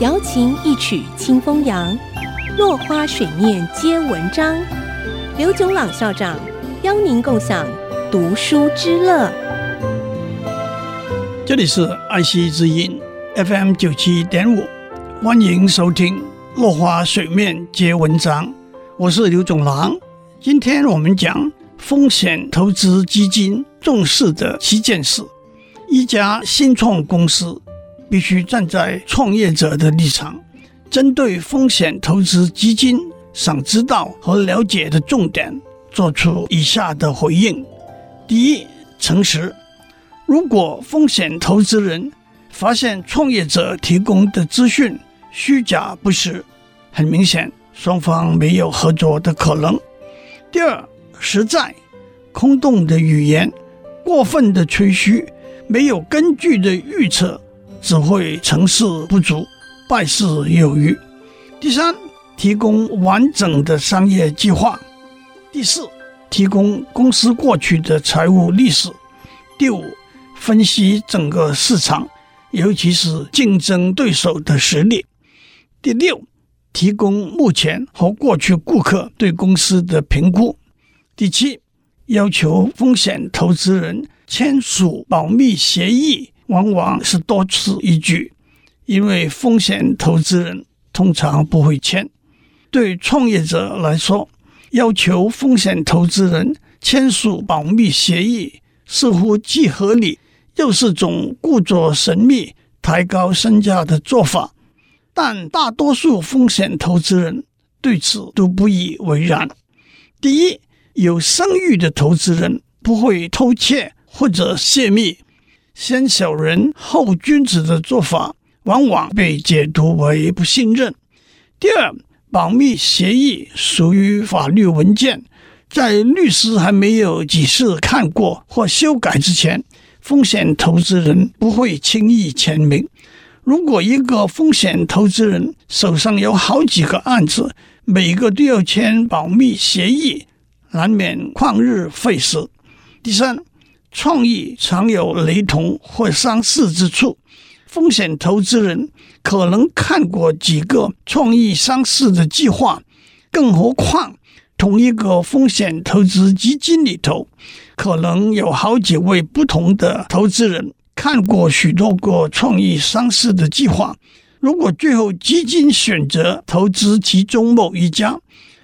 瑶琴一曲清风扬，落花水面皆文章。刘炯朗校长邀您共享读书之乐。这里是爱惜之音 FM 九七点五，欢迎收听《落花水面皆文章》，我是刘炯朗。今天我们讲风险投资基金重视的七件事。一家新创公司必须站在创业者的立场，针对风险投资基金想知道和了解的重点，做出以下的回应：第一，诚实。如果风险投资人发现创业者提供的资讯虚假不实，很明显双方没有合作的可能。第二，实在。空洞的语言，过分的吹嘘。没有根据的预测只会成事不足，败事有余。第三，提供完整的商业计划。第四，提供公司过去的财务历史。第五，分析整个市场，尤其是竞争对手的实力。第六，提供目前和过去顾客对公司的评估。第七，要求风险投资人。签署保密协议往往是多此一举，因为风险投资人通常不会签。对创业者来说，要求风险投资人签署保密协议，似乎既合理又是种故作神秘、抬高身价的做法。但大多数风险投资人对此都不以为然。第一，有声誉的投资人不会偷窃。或者泄密，先小人后君子的做法，往往被解读为不信任。第二，保密协议属于法律文件，在律师还没有几次看过或修改之前，风险投资人不会轻易签名。如果一个风险投资人手上有好几个案子，每个都要签保密协议，难免旷日费时。第三。创意常有雷同或相似之处，风险投资人可能看过几个创意相似的计划，更何况同一个风险投资基金里头，可能有好几位不同的投资人看过许多个创意相似的计划。如果最后基金选择投资其中某一家，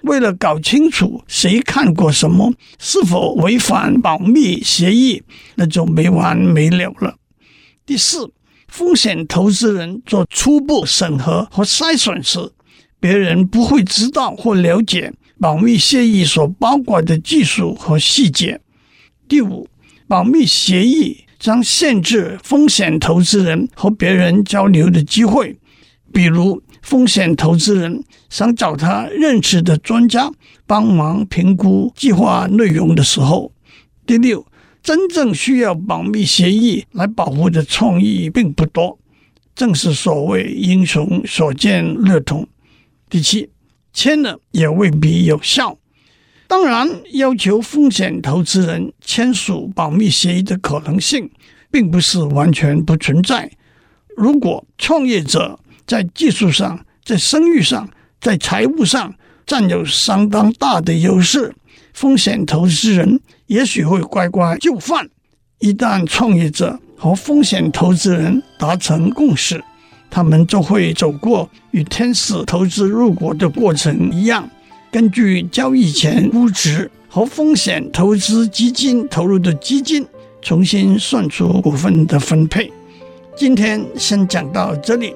为了搞清楚谁看过什么，是否违反保密协议，那就没完没了了。第四，风险投资人做初步审核和筛选时，别人不会知道或了解保密协议所包括的技术和细节。第五，保密协议将限制风险投资人和别人交流的机会，比如。风险投资人想找他认识的专家帮忙评估计划内容的时候，第六，真正需要保密协议来保护的创意并不多，正是所谓英雄所见略同。第七，签了也未必有效。当然，要求风险投资人签署保密协议的可能性，并不是完全不存在。如果创业者，在技术上，在声誉上，在财务上占有相当大的优势，风险投资人也许会乖乖就范。一旦创业者和风险投资人达成共识，他们就会走过与天使投资入股的过程一样，根据交易前估值和风险投资基金投入的基金，重新算出股份的分配。今天先讲到这里。